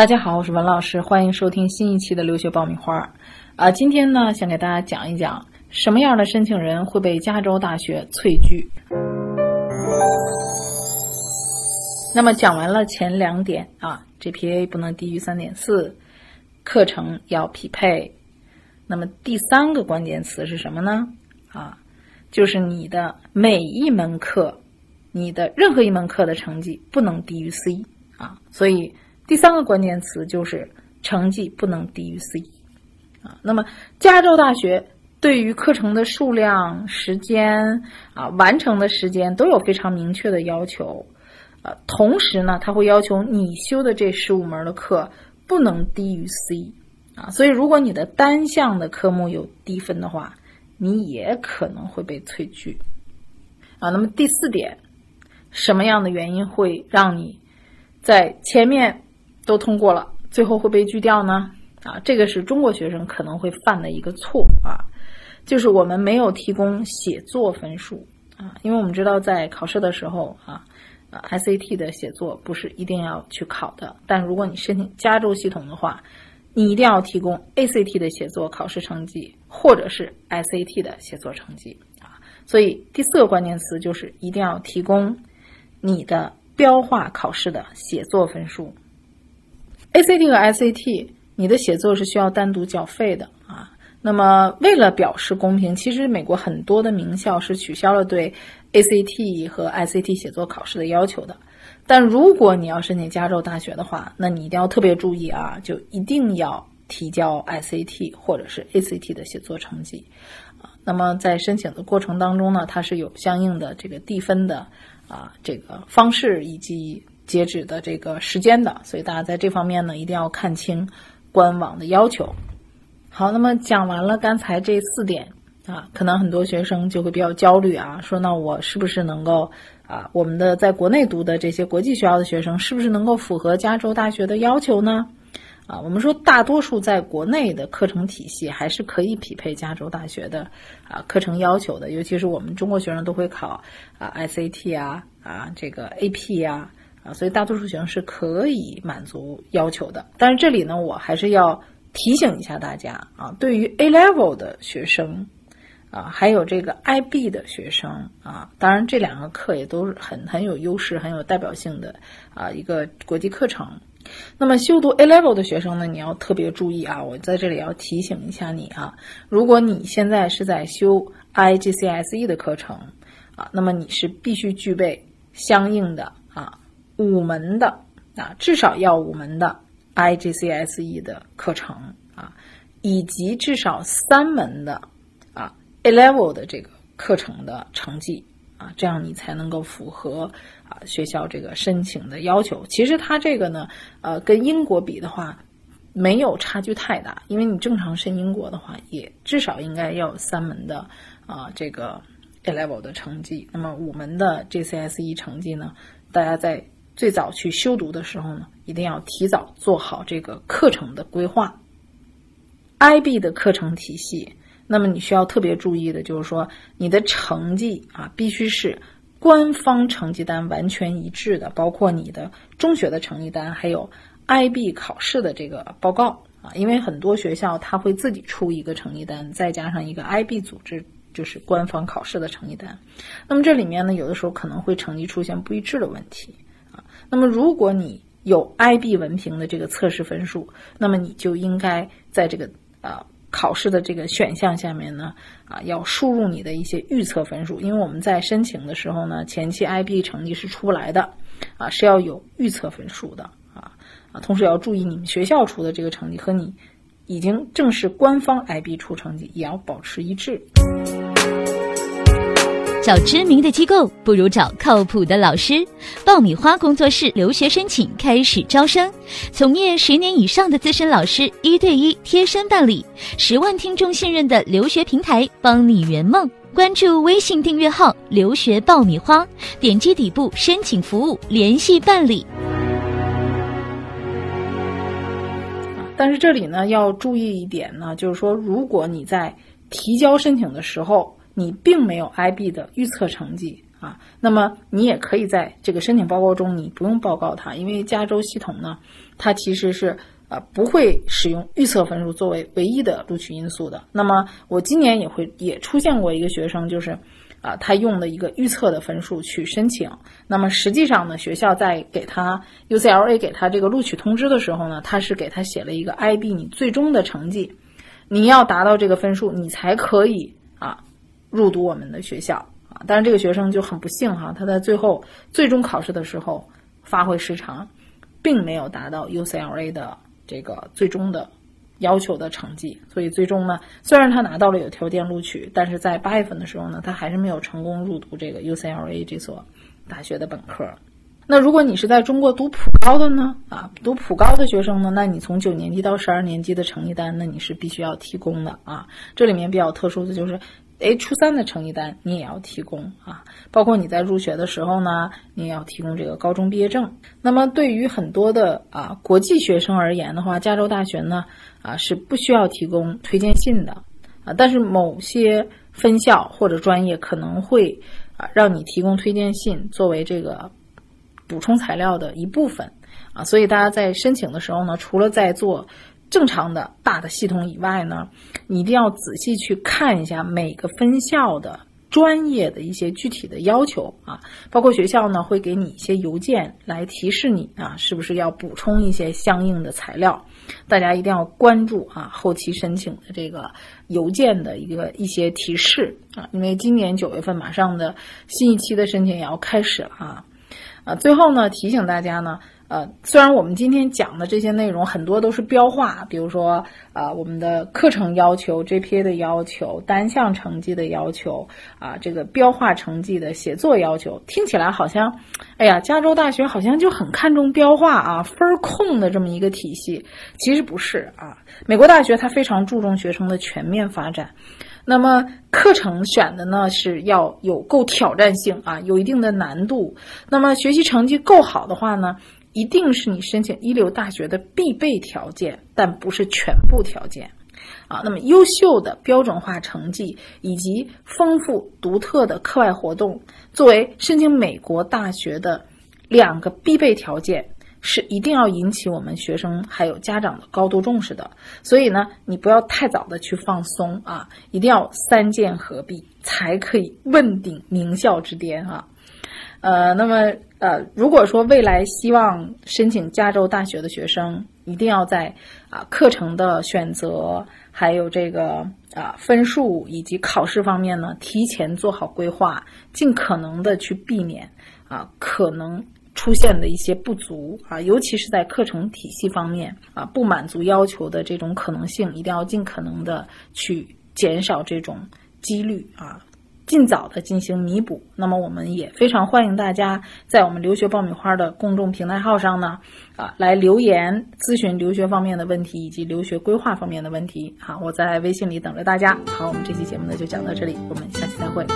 大家好，我是文老师，欢迎收听新一期的留学爆米花。啊，今天呢，想给大家讲一讲什么样的申请人会被加州大学萃拒。那么讲完了前两点啊，GPA 不能低于三点四，课程要匹配。那么第三个关键词是什么呢？啊，就是你的每一门课，你的任何一门课的成绩不能低于 C 啊，所以。第三个关键词就是成绩不能低于 C，啊，那么加州大学对于课程的数量、时间啊、完成的时间都有非常明确的要求，呃，同时呢，他会要求你修的这十五门的课不能低于 C，啊，所以如果你的单项的科目有低分的话，你也可能会被退拒，啊，那么第四点，什么样的原因会让你在前面？都通过了，最后会被拒掉呢？啊，这个是中国学生可能会犯的一个错啊，就是我们没有提供写作分数啊，因为我们知道在考试的时候啊，啊 SAT 的写作不是一定要去考的，但如果你申请加州系统的话，你一定要提供 ACT 的写作考试成绩或者是 SAT 的写作成绩啊，所以第四个关键词就是一定要提供你的标化考试的写作分数。ACT 和 SAT，你的写作是需要单独缴费的啊。那么，为了表示公平，其实美国很多的名校是取消了对 ACT 和 SAT 写作考试的要求的。但如果你要申请加州大学的话，那你一定要特别注意啊，就一定要提交 SAT 或者是 ACT 的写作成绩啊。那么在申请的过程当中呢，它是有相应的这个递分的啊这个方式以及。截止的这个时间的，所以大家在这方面呢一定要看清官网的要求。好，那么讲完了刚才这四点啊，可能很多学生就会比较焦虑啊，说那我是不是能够啊，我们的在国内读的这些国际学校的学生是不是能够符合加州大学的要求呢？啊，我们说大多数在国内的课程体系还是可以匹配加州大学的啊课程要求的，尤其是我们中国学生都会考啊 SAT 啊啊这个 AP 呀。啊，所以大多数学生是可以满足要求的。但是这里呢，我还是要提醒一下大家啊，对于 A level 的学生啊，还有这个 IB 的学生啊，当然这两个课也都是很很有优势、很有代表性的啊一个国际课程。那么修读 A level 的学生呢，你要特别注意啊，我在这里要提醒一下你啊，如果你现在是在修 IGCSE 的课程啊，那么你是必须具备相应的。五门的啊，至少要五门的 IGCSE 的课程啊，以及至少三门的啊 A level 的这个课程的成绩啊，这样你才能够符合啊学校这个申请的要求。其实它这个呢，呃，跟英国比的话，没有差距太大，因为你正常申英国的话，也至少应该要有三门的啊这个 A level 的成绩。那么五门的 GCSE 成绩呢，大家在最早去修读的时候呢，一定要提早做好这个课程的规划。IB 的课程体系，那么你需要特别注意的就是说，你的成绩啊，必须是官方成绩单完全一致的，包括你的中学的成绩单，还有 IB 考试的这个报告啊。因为很多学校他会自己出一个成绩单，再加上一个 IB 组织就是官方考试的成绩单。那么这里面呢，有的时候可能会成绩出现不一致的问题。那么，如果你有 IB 文凭的这个测试分数，那么你就应该在这个呃考试的这个选项下面呢，啊，要输入你的一些预测分数，因为我们在申请的时候呢，前期 IB 成绩是出不来的，啊，是要有预测分数的，啊啊，同时要注意你们学校出的这个成绩和你已经正式官方 IB 出成绩也要保持一致。找知名的机构不如找靠谱的老师。爆米花工作室留学申请开始招生，从业十年以上的资深老师一对一贴身办理，十万听众信任的留学平台，帮你圆梦。关注微信订阅号“留学爆米花”，点击底部申请服务联系办理。但是这里呢要注意一点呢，就是说如果你在提交申请的时候。你并没有 IB 的预测成绩啊。那么你也可以在这个申请报告中，你不用报告它，因为加州系统呢，它其实是呃不会使用预测分数作为唯一的录取因素的。那么我今年也会也出现过一个学生，就是啊他用的一个预测的分数去申请，那么实际上呢，学校在给他 UCLA 给他这个录取通知的时候呢，他是给他写了一个 IB 你最终的成绩。你要达到这个分数，你才可以入读我们的学校啊。但是这个学生就很不幸哈，他在最后最终考试的时候发挥失常，并没有达到 UCLA 的这个最终的要求的成绩。所以最终呢，虽然他拿到了有条件录取，但是在八月份的时候呢，他还是没有成功入读这个 UCLA 这所大学的本科。那如果你是在中国读普高的呢？啊，读普高的学生呢？那你从九年级到十二年级的成绩单，那你是必须要提供的啊。这里面比较特殊的就是，哎，初三的成绩单你也要提供啊。包括你在入学的时候呢，你也要提供这个高中毕业证。那么对于很多的啊国际学生而言的话，加州大学呢啊是不需要提供推荐信的啊，但是某些分校或者专业可能会啊让你提供推荐信作为这个。补充材料的一部分啊，所以大家在申请的时候呢，除了在做正常的大的系统以外呢，你一定要仔细去看一下每个分校的专业的一些具体的要求啊，包括学校呢会给你一些邮件来提示你啊，是不是要补充一些相应的材料，大家一定要关注啊，后期申请的这个邮件的一个一些提示啊，因为今年九月份马上的新一期的申请也要开始了啊。啊，最后呢，提醒大家呢，呃，虽然我们今天讲的这些内容很多都是标化，比如说，呃，我们的课程要求、GPA 的要求、单项成绩的要求，啊，这个标化成绩的写作要求，听起来好像，哎呀，加州大学好像就很看重标化啊，分儿控的这么一个体系，其实不是啊，美国大学它非常注重学生的全面发展。那么课程选的呢是要有够挑战性啊，有一定的难度。那么学习成绩够好的话呢，一定是你申请一流大学的必备条件，但不是全部条件啊。那么优秀的标准化成绩以及丰富独特的课外活动，作为申请美国大学的两个必备条件。是一定要引起我们学生还有家长的高度重视的，所以呢，你不要太早的去放松啊，一定要三剑合璧，才可以问鼎名校之巅啊。呃，那么呃，如果说未来希望申请加州大学的学生，一定要在啊课程的选择，还有这个啊分数以及考试方面呢，提前做好规划，尽可能的去避免啊可能。出现的一些不足啊，尤其是在课程体系方面啊，不满足要求的这种可能性，一定要尽可能的去减少这种几率啊，尽早的进行弥补。那么，我们也非常欢迎大家在我们留学爆米花的公众平台号上呢啊来留言咨询留学方面的问题以及留学规划方面的问题。好，我在微信里等着大家。好，我们这期节目呢就讲到这里，我们下期再会。